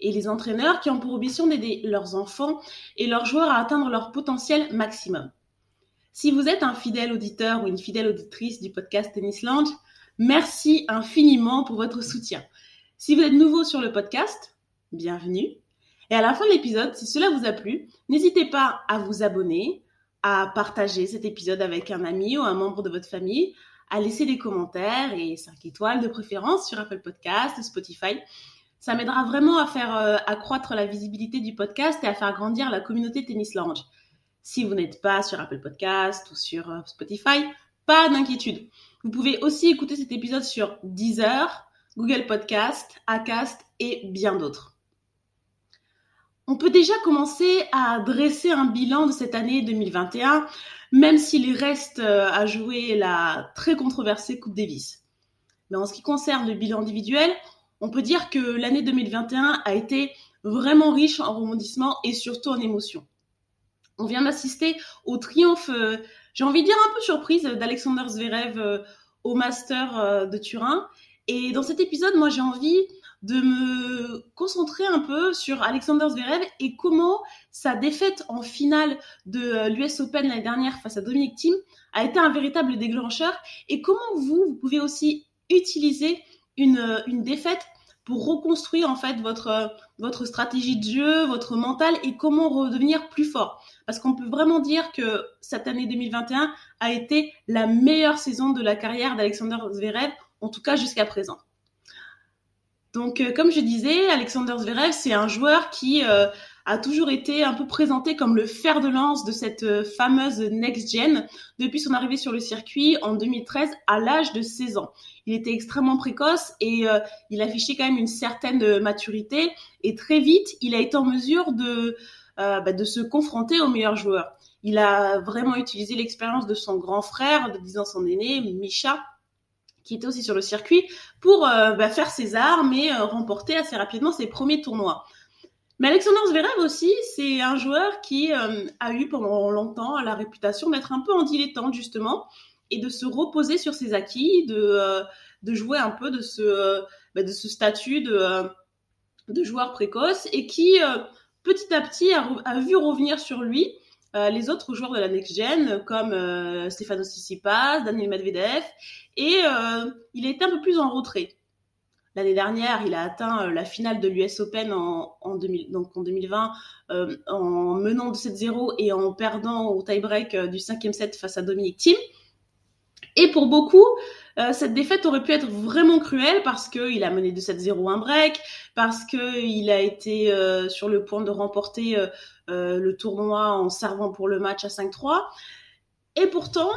et les entraîneurs qui ont pour ambition d'aider leurs enfants et leurs joueurs à atteindre leur potentiel maximum. Si vous êtes un fidèle auditeur ou une fidèle auditrice du podcast Tennis Lounge, merci infiniment pour votre soutien. Si vous êtes nouveau sur le podcast, bienvenue. Et à la fin de l'épisode, si cela vous a plu, n'hésitez pas à vous abonner, à partager cet épisode avec un ami ou un membre de votre famille, à laisser des commentaires et 5 étoiles de préférence sur Apple Podcast, Spotify. Ça m'aidera vraiment à faire euh, accroître la visibilité du podcast et à faire grandir la communauté Tennis Lounge. Si vous n'êtes pas sur Apple Podcast ou sur euh, Spotify, pas d'inquiétude. Vous pouvez aussi écouter cet épisode sur Deezer, Google Podcast, Acast et bien d'autres. On peut déjà commencer à dresser un bilan de cette année 2021, même s'il reste euh, à jouer la très controversée Coupe Davis. Mais en ce qui concerne le bilan individuel, on peut dire que l'année 2021 a été vraiment riche en rebondissements et surtout en émotions. On vient d'assister au triomphe, euh, j'ai envie de dire un peu surprise, d'Alexander Zverev euh, au Master euh, de Turin. Et dans cet épisode, moi j'ai envie de me concentrer un peu sur Alexander Zverev et comment sa défaite en finale de l'US Open l'année dernière face à Dominic Thiem a été un véritable déclencheur et comment vous, vous pouvez aussi utiliser une, une défaite pour reconstruire en fait votre votre stratégie de jeu, votre mental et comment redevenir plus fort. Parce qu'on peut vraiment dire que cette année 2021 a été la meilleure saison de la carrière d'Alexander Zverev, en tout cas jusqu'à présent. Donc, euh, comme je disais, Alexander Zverev, c'est un joueur qui euh, a toujours été un peu présenté comme le fer de lance de cette euh, fameuse next gen depuis son arrivée sur le circuit en 2013 à l'âge de 16 ans. Il était extrêmement précoce et euh, il affichait quand même une certaine maturité et très vite il a été en mesure de euh, bah, de se confronter aux meilleurs joueurs. Il a vraiment utilisé l'expérience de son grand frère, de 10 ans son aîné, Misha, qui était aussi sur le circuit, pour bah, faire ses armes et remporter assez rapidement ses premiers tournois. Mais Alexander Zverev aussi, c'est un joueur qui euh, a eu pendant longtemps la réputation d'être un peu en dilettante justement et de se reposer sur ses acquis, de, euh, de jouer un peu de ce, euh, bah, de ce statut de, de joueur précoce et qui petit à petit a, a, vu revenir sur lui les autres joueurs de la next gen comme Stefanos Tsitsipas, Daniel Medvedev et il été un peu plus en retrait. L'année dernière, il a atteint euh, la finale de l'US Open en, en, 2000, donc en 2020 euh, en menant de 7-0 et en perdant au tie-break euh, du cinquième set face à Dominic Thiem. Et pour beaucoup, cette défaite aurait pu être vraiment cruelle parce qu'il a mené de 7-0 un break, parce qu'il a été sur le point de remporter le tournoi en servant pour le match à 5-3. Et pourtant,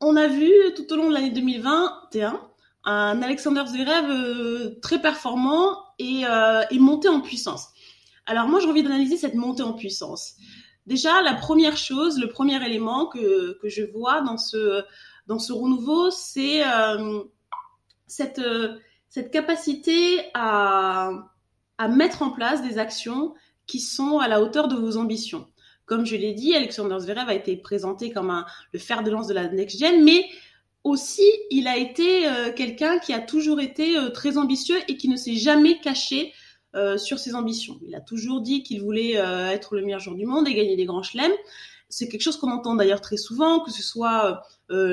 on a vu tout au long de l'année 2021 un Alexander Zverev euh, très performant et, euh, et monté en puissance. Alors moi j'ai envie d'analyser cette montée en puissance. Déjà la première chose, le premier élément que, que je vois dans ce dans ce renouveau, c'est euh, cette cette capacité à à mettre en place des actions qui sont à la hauteur de vos ambitions. Comme je l'ai dit, Alexander Zverev a été présenté comme un, le fer de lance de la next gen, mais aussi, il a été euh, quelqu'un qui a toujours été euh, très ambitieux et qui ne s'est jamais caché euh, sur ses ambitions. Il a toujours dit qu'il voulait être le meilleur joueur du monde et gagner des grands chelems. C'est quelque chose qu'on entend d'ailleurs très souvent, que ce soit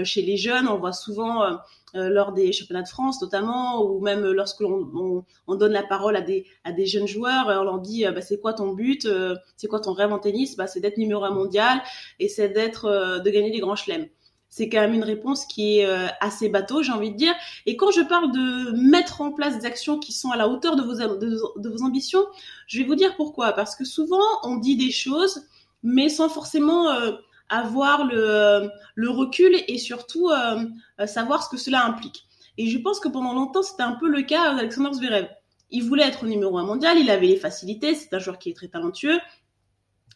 chez les jeunes, on voit souvent lors des championnats de France notamment, ou même lorsque l'on on, donne la parole à des, à des jeunes joueurs, on leur dit bah, c'est quoi ton but, c'est quoi ton rêve en tennis, bah, c'est d'être numéro un mondial et c'est d'être de gagner des grands chelems c'est quand même une réponse qui est euh, assez bateau, j'ai envie de dire. Et quand je parle de mettre en place des actions qui sont à la hauteur de vos, de, vos ambitions, je vais vous dire pourquoi. Parce que souvent, on dit des choses, mais sans forcément euh, avoir le, le, recul et surtout euh, savoir ce que cela implique. Et je pense que pendant longtemps, c'était un peu le cas d'Alexander Zverev. il voulait être numéro un mondial, il avait les facilités, c'est un joueur qui est très talentueux,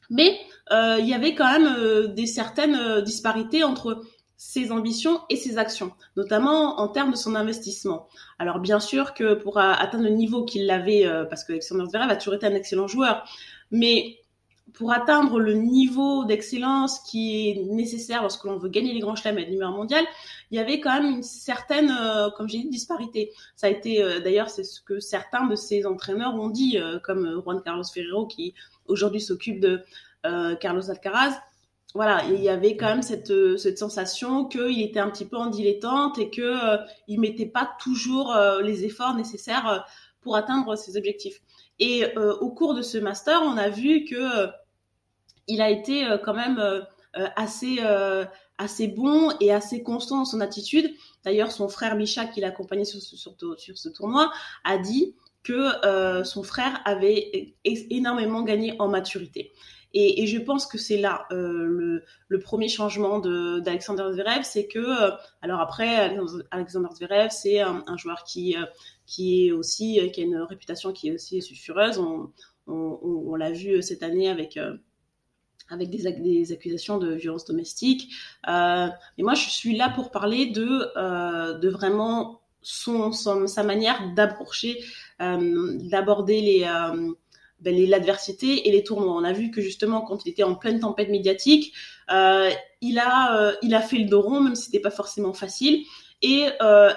mais euh, il y avait quand même euh, des certaines euh, disparités entre ses ambitions et ses actions, notamment en termes de son investissement. Alors bien sûr que pour atteindre le niveau qu'il avait, parce que Alexander Zverev a toujours été un excellent joueur, mais pour atteindre le niveau d'excellence qui est nécessaire lorsque l'on veut gagner les grands chelems et être numéro mondial, il y avait quand même une certaine, euh, comme j'ai dit, disparité. Ça a été, euh, d'ailleurs, c'est ce que certains de ses entraîneurs ont dit, euh, comme Juan Carlos Ferrero qui aujourd'hui s'occupe de Carlos Alcaraz. Voilà, il y avait quand même cette, cette sensation qu'il était un petit peu en dilettante et que il mettait pas toujours les efforts nécessaires pour atteindre ses objectifs. Et au cours de ce master, on a vu que il a été quand même assez assez bon et assez constant dans son attitude. D'ailleurs, son frère Micha, qui l'accompagnait sur, sur, sur, ce tournoi, a dit que euh, son frère avait énormément gagné en maturité. Et, je pense que c'est là euh, le, premier changement d'Alexander Zverev, c'est que, euh, alors après, Alexander Zverev, c'est un, joueur qui, euh, qui est aussi, qui a une réputation qui est aussi sulfureuse. On, l'a vu cette année avec avec des, accusations de violence domestique. Euh, et moi, je suis là pour parler de, de vraiment son, sa manière d'aborder les, ben, l'adversité et les tournois. On a vu que justement, quand il était en pleine tempête médiatique, euh, il a, euh, il a fait le dos rond, même si c'était pas forcément facile. Et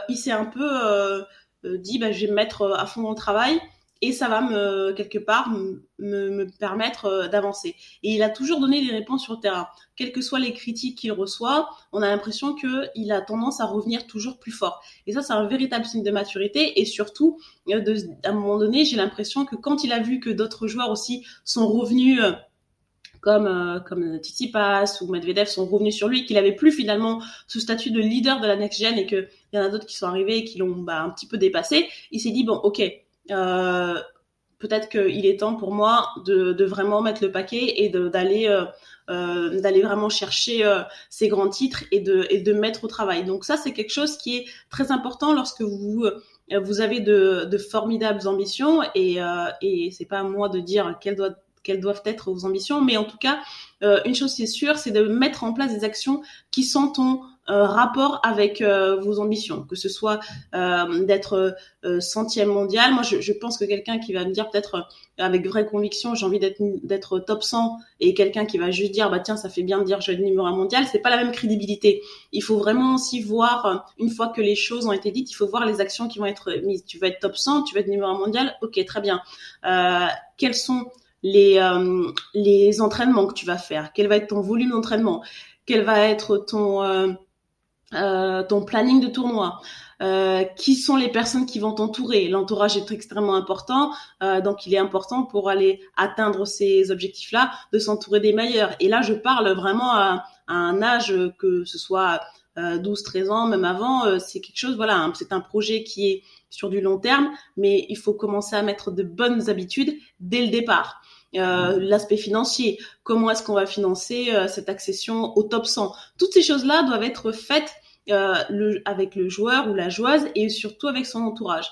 il s'est un peu dit, bah, je vais me mettre à fond dans travail et ça va me quelque part me, me permettre euh, d'avancer. Et il a toujours donné des réponses sur le terrain, quelles que soient les critiques qu'il reçoit. On a l'impression que il a tendance à revenir toujours plus fort. Et ça, c'est un véritable signe de maturité. Et surtout, euh, à un moment donné, j'ai l'impression que quand il a vu que d'autres joueurs aussi sont revenus euh, comme comme Titi Pass ou Medvedev sont revenus sur lui, qu'il avait plus finalement ce statut de leader de la next gen et que il y en a d'autres qui sont arrivés et qui l'ont bah, un petit peu dépassé. Il s'est dit bon, ok, euh, peut-être qu'il est temps pour moi de, vraiment mettre le paquet et d'aller euh, euh, d'aller vraiment chercher ces grands titres et de, et de mettre au travail. Donc ça, c'est quelque chose qui est très important lorsque vous avez de, formidables ambitions et, et c'est pas à moi de dire quelles doivent être vos ambitions, mais en tout cas, une chose qui est sûre, c'est de mettre en place des actions qui sont rapport avec euh, vos ambitions, que ce soit euh, d'être centième mondial. Moi, je, je pense que quelqu'un qui va me dire peut-être avec vraie conviction, j'ai envie d'être d'être top 100, et quelqu'un qui va juste dire bah tiens, ça fait bien de dire je vais numéro un mondial, c'est pas la même crédibilité. Il faut vraiment aussi voir une fois que les choses ont été dites, il faut voir les actions qui vont être mises. Tu vas être top 100, tu vas être numéro un mondial, ok, très bien. quels sont les, les entraînements que tu vas faire, quel va être ton volume d'entraînement, quel va être ton, euh, ton planning de tournoi, euh, qui sont les personnes qui vont t'entourer? L'entourage est extrêmement important, euh, donc il est important pour aller atteindre ces objectifs-là de s'entourer des meilleurs. Et là, je parle vraiment à, un âge que ce soit 12, 13 ans, même avant, c'est quelque chose, voilà, hein, c'est un projet qui est sur du long terme, mais il faut commencer à mettre de bonnes habitudes dès le départ. Euh, l'aspect financier, comment est-ce qu'on va financer euh, cette accession au top 100. Toutes ces choses-là doivent être faites euh, avec le joueur ou la joueuse et surtout avec son entourage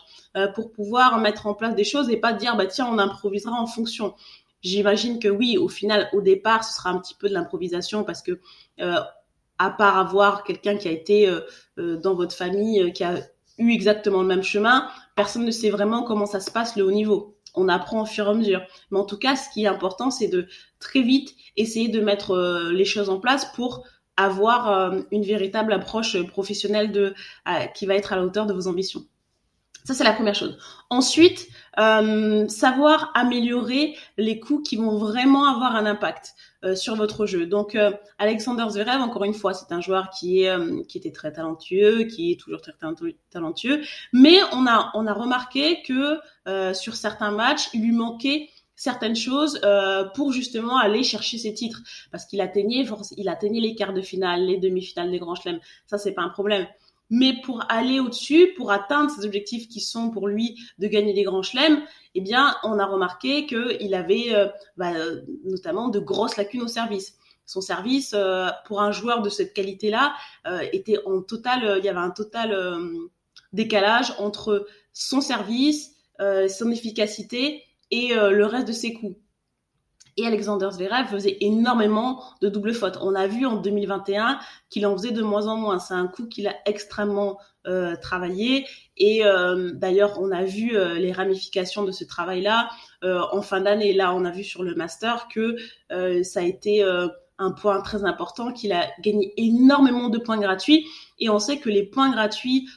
pour pouvoir mettre en place des choses et pas dire bah tiens on improvisera en fonction. J'imagine que oui, au final, au départ, ce sera un petit peu de l'improvisation parce que à part avoir quelqu'un qui a été dans votre famille, qui a eu exactement le même chemin, personne ne sait vraiment comment ça se passe le haut niveau on apprend au fur et à mesure. Mais en tout cas, ce qui est important, c'est de très vite essayer de mettre euh, les choses en place pour avoir euh, une véritable approche professionnelle de qui va être à la hauteur de vos ambitions. Ça, c'est la première chose. Ensuite, euh, savoir améliorer les coups qui vont vraiment avoir un impact euh, sur votre jeu. Donc, euh, Alexander Zverev, encore une fois, c'est un joueur qui est qui était très talentueux, qui est toujours très talentueux, mais on a on a remarqué que sur certains matchs, il lui manquait certaines choses pour justement aller chercher ses titres parce qu'il atteignait il atteignait les quarts de finale, les demi-finales des grands chelems. Ça c'est pas un problème. Mais pour aller au-dessus, pour atteindre ces objectifs qui sont pour lui de gagner les grands chelems, eh bien, on a remarqué qu'il avait euh, bah, notamment de grosses lacunes au service. Son service, euh, pour un joueur de cette qualité-là, euh, était en total, il y avait un total décalage entre son service, son efficacité et le reste de ses coups. Et Alexander Zverev faisait énormément de doubles fautes. On a vu en 2021 qu'il en faisait de moins en moins. C'est un coup qu'il a extrêmement euh, travaillé. Et euh, d'ailleurs, on a vu euh, les ramifications de ce travail-là en fin d'année. Là, on a vu sur le master que ça a été un point très important, qu'il a gagné énormément de points gratuits. Et on sait que les points gratuits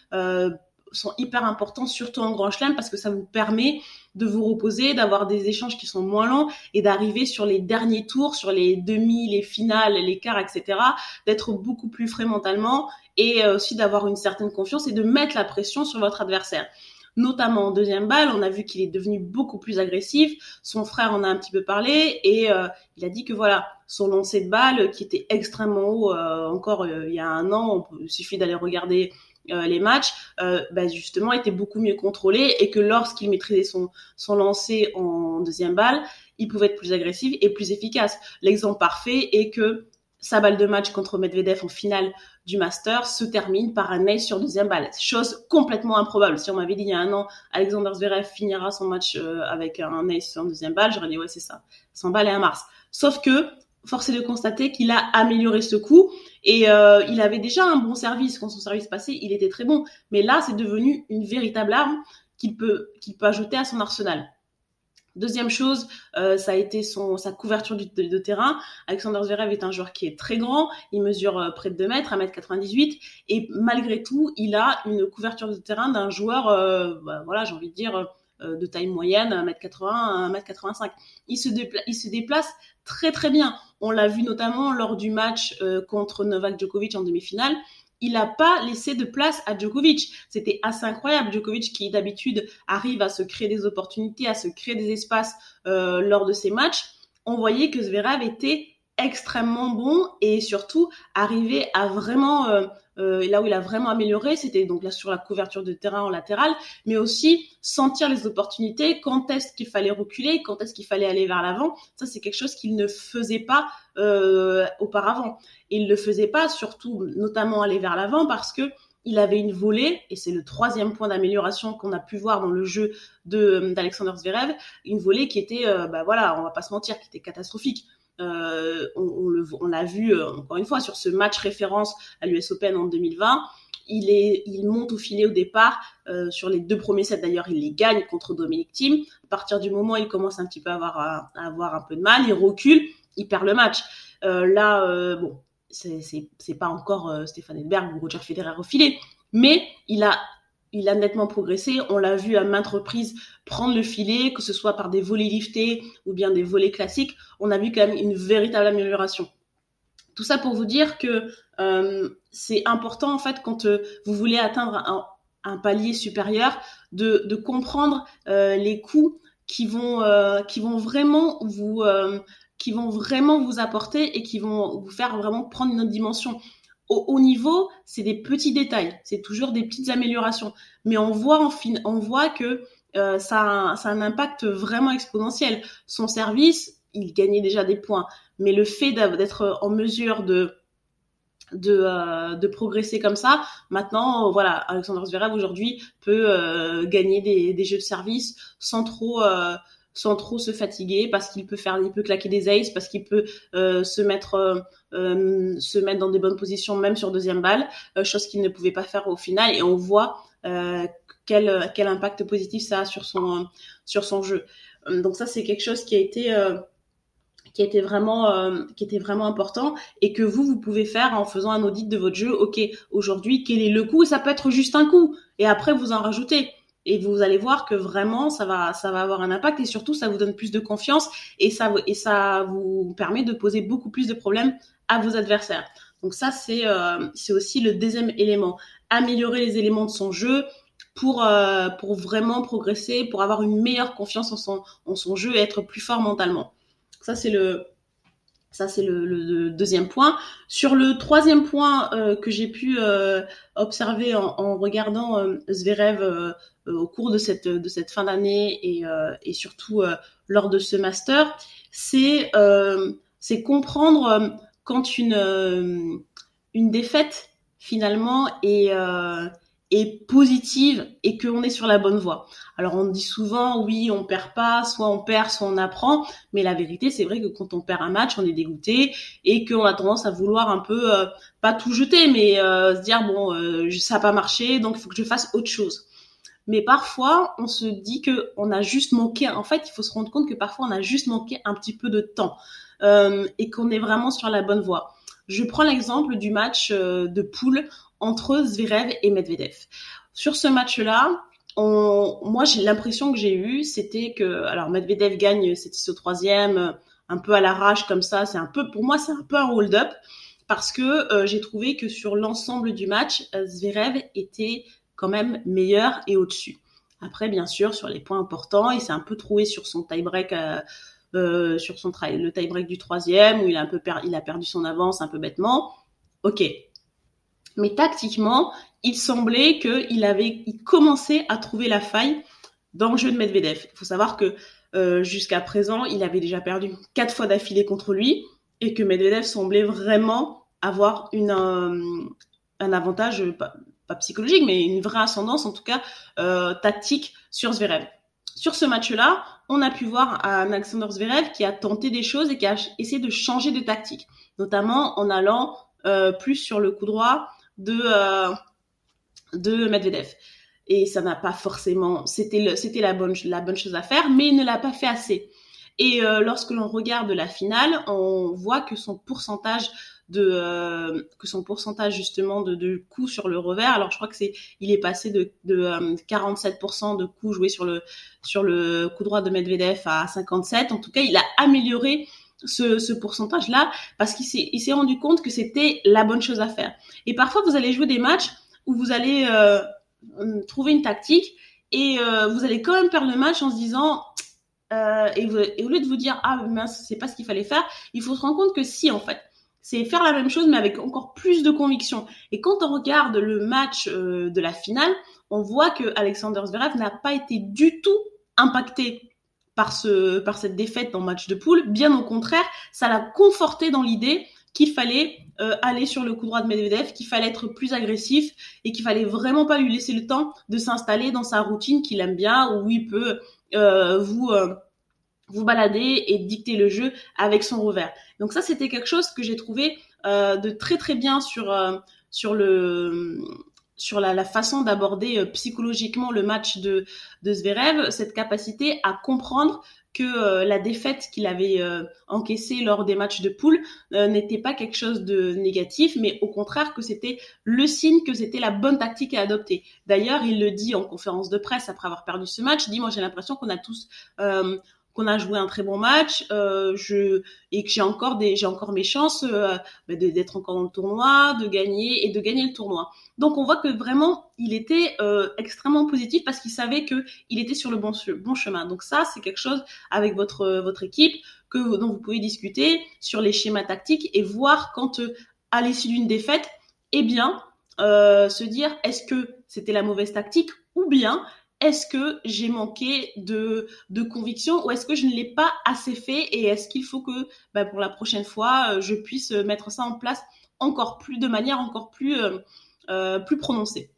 sont hyper importants, surtout en Grand Chelem, parce que ça vous permet de vous reposer, d'avoir des échanges qui sont moins longs et d'arriver sur les derniers tours, sur les demi, les finales, les quarts, etc., d'être beaucoup plus frais mentalement et euh, aussi d'avoir une certaine confiance et de mettre la pression sur votre adversaire notamment en deuxième balle. On a vu qu'il est devenu beaucoup plus agressif. Son frère en a un petit peu parlé et euh, il a dit que voilà, son lancer de balle qui était extrêmement haut euh, encore il y a un an, il suffit d'aller regarder euh, les matchs, euh, bah, justement, étaient beaucoup mieux contrôlés et que lorsqu'il maîtrisait son, son lancer en deuxième balle, il pouvait être plus agressif et plus efficace. L'exemple parfait est que sa balle de match contre Medvedev en finale du Master se termine par un ace sur deuxième balle. Chose complètement improbable. Si on m'avait dit il y a un an, Alexander Zverev finira son match euh, avec un ace sur deuxième balle, j'aurais dit ouais c'est ça, 100 balles et un Mars. Sauf que force est de constater qu'il a amélioré ce coup et euh, il avait déjà un bon service quand son service passait, il était très bon. Mais là, c'est devenu une véritable arme qu'il peut qu'il peut ajouter à son arsenal. Deuxième chose, euh, ça a été sa couverture de, terrain. Alexander Zverev est un joueur qui est très grand, il mesure euh, près de 2 mètres, 1m98, et malgré tout, il a une couverture de terrain d'un joueur, bah, voilà, j'ai envie de dire, de taille moyenne, 1m80, 1m85. Il se, il se déplace très très bien. On l'a vu notamment lors du match euh, contre Novak Djokovic en demi-finale. Il n'a pas laissé de place à Djokovic. C'était assez incroyable. Djokovic qui d'habitude arrive à se créer des opportunités, à se créer des espaces euh, lors de ses matchs. On voyait que Zverev était extrêmement bon et surtout arriver à vraiment euh, euh, là où il a vraiment amélioré, c'était donc là sur la couverture de terrain en latéral, mais aussi sentir les opportunités, quand est-ce qu'il fallait reculer, quand est-ce qu'il fallait aller vers l'avant. Ça, c'est quelque chose qu'il ne faisait pas euh, auparavant. Et il ne le faisait pas, surtout notamment aller vers l'avant, parce que il avait une volée, et c'est le troisième point d'amélioration qu'on a pu voir dans le jeu de d'Alexander Zverev, une volée qui était, euh, bah voilà, on va pas se mentir, qui était catastrophique. Euh, on, l'a vu euh, encore une fois sur ce match référence à l'US Open en 2020 il, monte au filet au départ. Euh, sur les deux premiers sets, d'ailleurs, il les gagne contre Dominic Thiem. À partir du moment où il commence un petit peu à avoir, à, avoir un peu de mal, il recule, il perd le match. Là, bon, c'est pas encore Stéphane Edberg ou Roger Federer au filet, mais il a il a nettement progressé. On l'a vu à maintes reprises prendre le filet, que ce soit par des volets liftés ou bien des volets classiques. On a vu quand même une véritable amélioration. Tout ça pour vous dire que euh, c'est important en fait quand euh, vous voulez atteindre un, palier supérieur de, comprendre euh, les coûts qui vont qui vont vraiment vous qui vont vraiment vous apporter et qui vont vous faire vraiment prendre une autre dimension au haut niveau, c'est des petits détails, c'est toujours des petites améliorations. Mais on voit en fin, on voit que euh, ça, a un, ça a un impact vraiment exponentiel. Son service, il gagnait déjà des points, mais le fait d'être en mesure de de, euh, de progresser comme ça. Maintenant, voilà, Alexander Zverev aujourd'hui peut euh, gagner des, des jeux de service sans trop euh, sans trop se fatiguer parce qu'il peut faire il peut claquer des aces parce qu'il peut euh, se mettre euh, euh, se mettre dans des bonnes positions même sur deuxième balle chose qu'il ne pouvait pas faire au final. Et on voit quel quel impact positif ça a sur son sur son jeu. Donc ça c'est quelque chose qui a été qui était vraiment qui était vraiment important et que vous vous pouvez faire en faisant un audit de votre jeu. Ok aujourd'hui quel est le coût ça peut être juste un coup. Et après vous en rajoutez et vous allez voir que vraiment ça va ça va avoir un impact et surtout ça vous donne plus de confiance et ça et ça vous permet de poser beaucoup plus de problèmes à vos adversaires. Donc ça c'est euh, c'est aussi le deuxième élément, améliorer les éléments de son jeu pour euh, pour vraiment progresser, pour avoir une meilleure confiance en son en son jeu et être plus fort mentalement. Ça c'est le ça, c'est le, deuxième point. Sur le troisième point euh, que j'ai pu euh, observer en, regardant euh, Zverev au cours de cette, de cette fin d'année et, et surtout lors de ce master, c'est c'est comprendre quand une, une défaite finalement est, est positive et qu'on est sur la bonne voie. Alors on dit souvent oui on perd pas, soit on perd, soit on apprend, mais la vérité c'est vrai que quand on perd un match on est dégoûté et qu'on a tendance à vouloir un peu euh, pas tout jeter mais euh, se dire bon euh, ça n'a pas marché donc il faut que je fasse autre chose. Mais parfois on se dit que on a juste manqué. En fait il faut se rendre compte que parfois on a juste manqué un petit peu de temps et qu'on est vraiment sur la bonne voie. Je prends l'exemple du match de poule entre Zverev et Medvedev. Sur ce match-là, moi, j'ai l'impression que j'ai eu, c'était que, alors Medvedev gagne, c'était au troisième, un peu à l'arrache comme ça. C'est un peu, pour moi, c'est un peu un hold-up parce que euh, j'ai trouvé que sur l'ensemble du match, euh, Zverev était quand même meilleur et au-dessus. Après, bien sûr, sur les points importants, il s'est un peu trouvé sur son tie-break, euh, sur son le tie-break du troisième où il a un peu il a perdu son avance un peu bêtement. Ok, mais tactiquement, il semblait qu'il avait il commençait à trouver la faille dans le jeu de Medvedev. Il faut savoir que euh, jusqu'à présent, il avait déjà perdu quatre fois d'affilée contre lui et que Medvedev semblait vraiment avoir une, euh, un avantage, pas, psychologique, mais une vraie ascendance, en tout cas euh, tactique sur Zverev. Sur ce match-là, on a pu voir un Alexander Zverev qui a tenté des choses et qui a essayé de changer de tactique, notamment en allant plus sur le coup droit, de euh, de Medvedev. Et ça n'a pas forcément, c'était c'était la bonne la bonne chose à faire, mais il ne l'a pas fait assez. Et euh, lorsque l'on regarde la finale, on voit que son pourcentage de euh, que son pourcentage justement de, de coups sur le revers. Alors je crois que c'est il est passé de, de 47% de coups joués sur le sur le coup droit de Medvedev à 57. En tout cas, il a amélioré ce, ce pourcentage-là parce qu'il s'est, rendu compte que c'était la bonne chose à faire. Et parfois, vous allez jouer des matchs où vous allez euh, trouver une tactique et euh, vous allez quand même perdre le match en se disant euh, et, et, au lieu de vous dire ah mince c'est pas ce qu'il fallait faire, il faut se rendre compte que si en fait c'est faire la même chose mais avec encore plus de conviction. Et quand on regarde le match euh, de la finale, on voit que Alexander Zverev n'a pas été du tout impacté par, ce, par cette défaite dans match de poule. Bien au contraire, ça l'a conforté dans l'idée qu'il fallait euh, aller sur le coup droit de Medvedev, qu'il fallait être plus agressif et qu'il fallait vraiment pas lui laisser le temps de s'installer dans sa routine qu'il aime bien, où il peut euh, vous euh, vous balader et dicter le jeu avec son revers. Donc ça, c'était quelque chose que j'ai trouvé de très très bien sur sur le sur la, façon d'aborder euh, psychologiquement le match de, de Zverev, cette capacité à comprendre que euh, la défaite qu'il avait euh, encaissée lors des matchs de poule n'était pas quelque chose de négatif, mais au contraire que c'était le signe que c'était la bonne tactique à adopter. D'ailleurs, il le dit en conférence de presse après avoir perdu ce match, dit moi j'ai l'impression qu'on a tous qu'on a joué un très bon match, euh, et que j'ai encore des j'ai encore mes chances euh, bah, d'être encore dans le tournoi, de gagner et de gagner le tournoi. Donc on voit que vraiment il était euh, extrêmement positif parce qu'il savait que il était sur le bon chemin. Donc ça c'est quelque chose avec votre équipe dont vous pouvez discuter sur les schémas tactiques et voir quand à l'issue d'une défaite, eh bien se dire est-ce que c'était la mauvaise tactique ou bien est-ce que j'ai manqué de, de conviction ou est-ce que je ne l'ai pas assez fait et est-ce qu'il faut que bah, pour la prochaine fois euh, je puisse mettre ça en place encore plus de manière encore plus euh, euh, plus prononcée?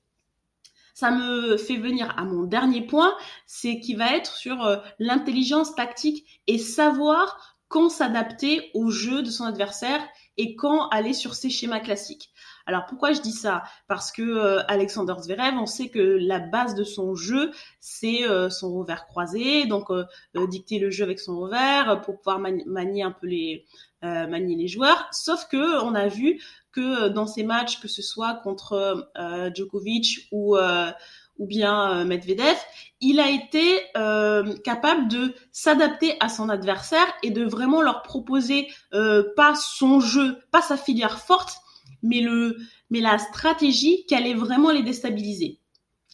Ça me fait venir à mon dernier point, c'est qui va être sur l'intelligence tactique et savoir quand s'adapter au jeu de son adversaire et quand aller sur ses schémas classiques. Alors pourquoi je dis ça? Parce que euh, Alexander Zverev, on sait que la base de son jeu, c'est euh, son revers croisé, donc euh, dicter le jeu avec son revers pour pouvoir manier un peu les manier les joueurs. Sauf que on a vu que dans ces matchs, que ce soit contre Djokovic ou ou bien Medvedev, il a été capable de s'adapter à son adversaire et de vraiment leur proposer pas son jeu, pas sa filière forte, mais le, mais la stratégie qui allait vraiment les déstabiliser.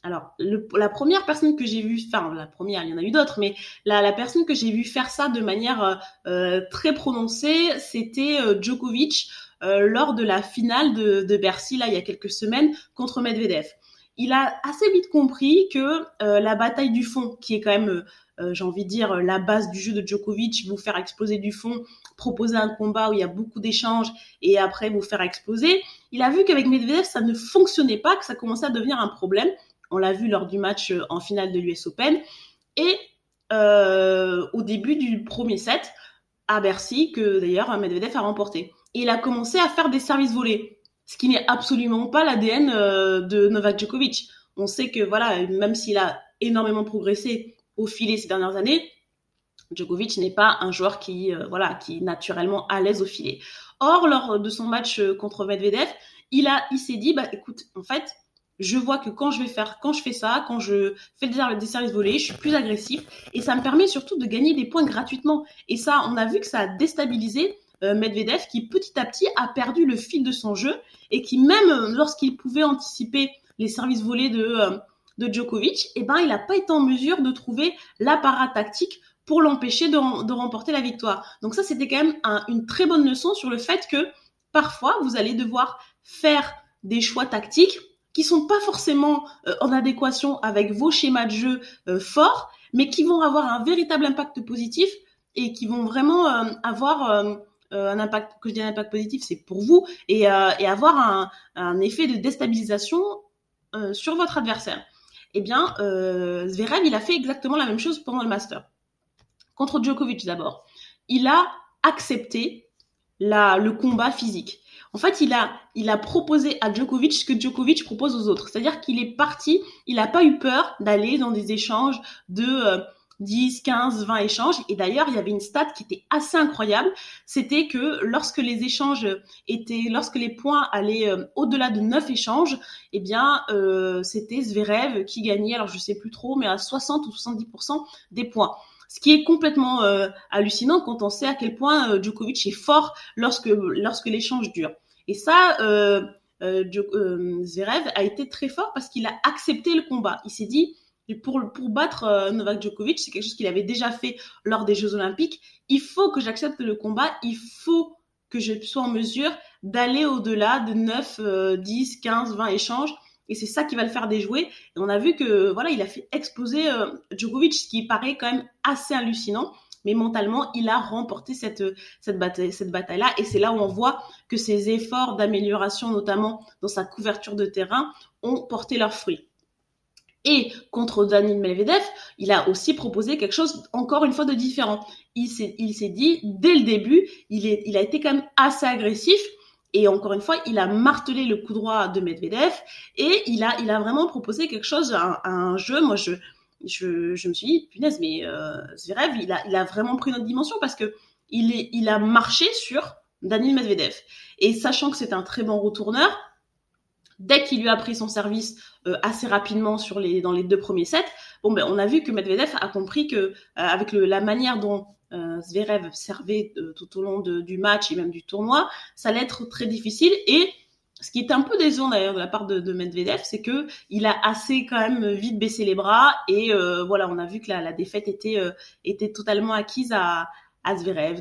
Alors, le, la première personne que j'ai vue, enfin la première, il y en a eu d'autres, mais la, la personne que j'ai vue faire ça de manière euh, euh très prononcée, c'était euh, Djokovic euh, lors de la finale de, de Bercy, là, il y a quelques semaines, contre Medvedev. Il a assez vite compris que la bataille du fond, qui est quand même j'ai envie de dire, la base du jeu de Djokovic, vous faire exploser du fond, proposer un combat où il y a beaucoup d'échanges et après vous faire exploser. Il a vu qu'avec Medvedev, ça ne fonctionnait pas, que ça commençait à devenir un problème. On l'a vu lors du match en finale de l'US Open. Et au début du premier set, à Bercy, que d'ailleurs Medvedev a remporté. Et il a commencé à faire des services volés, ce qui n'est absolument pas l'ADN de Novak Djokovic. On sait que voilà, même s'il a énormément progressé au filet ces dernières années, Djokovic n'est pas un joueur qui euh, voilà qui est naturellement à l'aise au filet. Or lors de son match euh, contre Medvedev, il a il s'est dit bah écoute en fait je vois que quand je vais faire quand je fais ça, quand je fais des, services volés, je suis plus agressif et ça me permet surtout de gagner des points gratuitement. Et ça on a vu que ça a déstabilisé euh, Medvedev qui petit à petit a perdu le fil de son jeu et qui même lorsqu'il pouvait anticiper les services volés de, de Djokovic, eh ben, il n'a pas été en mesure de trouver l'apparat tactique pour l'empêcher de, remporter la victoire. Donc ça, c'était quand même une très bonne leçon sur le fait que parfois, vous allez devoir faire des choix tactiques qui sont pas forcément euh, en adéquation avec vos schémas de jeu euh, forts, mais qui vont avoir un véritable impact positif et qui vont vraiment avoir un impact, que je dis un impact positif, c'est pour vous, et, avoir un, effet de déstabilisation euh, sur votre adversaire. Eh bien, euh, Zverev, il a fait exactement la même chose pendant le Master. Contre Djokovic d'abord. Il a accepté la, le combat physique. En fait, il a, il a proposé à Djokovic ce que Djokovic propose aux autres. C'est-à-dire qu'il est parti, il n'a pas eu peur d'aller dans des échanges de euh, 10, 15, 20 échanges. Et d'ailleurs, il y avait une stat qui était assez incroyable. C'était que lorsque les échanges étaient, lorsque les points allaient euh, au-delà de 9 échanges, eh bien, euh, c'était Zverev qui gagnait, alors je sais plus trop, mais à 60 ou 70% des points. Ce qui est complètement euh, hallucinant quand on sait à quel point Djokovic est fort lorsque, lorsque l'échange dure. Et ça, euh, Zverev a été très fort parce qu'il a accepté le combat. Il s'est dit, pour, battre euh, Novak Djokovic, c'est quelque chose qu'il avait déjà fait lors des Jeux Olympiques. Il faut que j'accepte le combat, il faut que je sois en mesure d'aller au-delà de 9, 10, 15, 20 échanges. Et c'est ça qui va le faire déjouer. Et on a vu que voilà, il a fait exploser euh, Djokovic, ce qui paraît quand même assez hallucinant. Mais mentalement, il a remporté cette, cette bataille, cette bataille-là. Et c'est là où on voit que ses efforts d'amélioration, notamment dans sa couverture de terrain, ont porté leurs fruits. Et contre Daniel Medvedev, il a aussi proposé quelque chose encore une fois de différent. Il s'est, il s'est dit dès le début, il, est, il a été quand même assez agressif. Et encore une fois, il a martelé le coup droit de Medvedev et il a, il a vraiment proposé quelque chose, un, un jeu. Moi, je, je, je me suis dit, punaise, mais euh, Zverev, il a, il a vraiment pris notre dimension parce que il, est, il a marché sur Daniel Medvedev. Et sachant que c'est un très bon retourneur, dès qu'il lui a pris son service euh, assez rapidement sur les dans les deux premiers sets, bon ben on a vu que Medvedev a compris que euh, avec la manière dont euh, Zverev servait tout au long du match et même du tournoi, ça allait être très difficile. Et ce qui est un peu décevant d'ailleurs de la part de, de Medvedev, c'est que il a assez quand même vite baissé les bras et voilà, on a vu que la, la défaite était était totalement acquise à,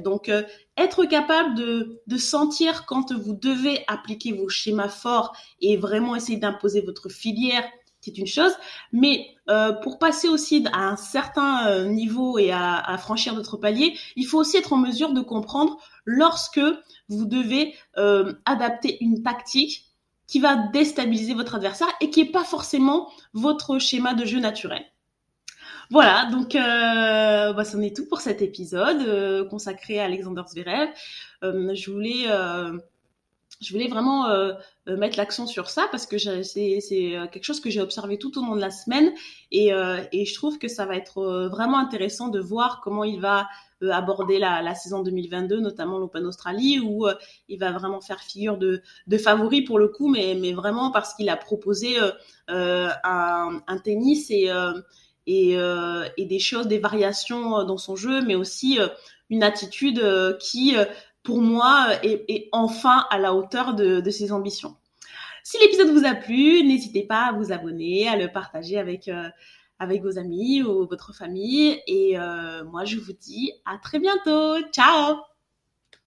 donc, euh, être capable de, sentir quand vous devez appliquer vos schémas forts et vraiment essayer d'imposer votre filière, c'est une chose. Mais euh, pour passer aussi à un certain euh, niveau et à, à franchir d'autres paliers, il faut aussi être en mesure de comprendre lorsque vous devez adapter une tactique qui va déstabiliser votre adversaire et qui n'est pas forcément votre schéma de jeu naturel. Voilà, donc euh, bah, c'en est tout pour cet épisode euh, consacré à Alexander Zverev. Euh, je voulais euh, je voulais vraiment euh, mettre l'accent sur ça parce que c'est quelque chose que j'ai observé tout au long de la semaine et, et je trouve que ça va être vraiment intéressant de voir comment il va aborder la, la, saison 2022, notamment l'Open Australie, où il va vraiment faire figure de, de favori pour le coup, mais, mais vraiment parce qu'il a proposé un, un, tennis et et, euh, et des choses, des variations euh, dans son jeu, mais aussi euh, une attitude qui, pour moi, est, enfin à la hauteur de, de ses ambitions. Si l'épisode vous a plu, n'hésitez pas à vous abonner, à le partager avec avec vos amis ou votre famille. Et moi, je vous dis à très bientôt. Ciao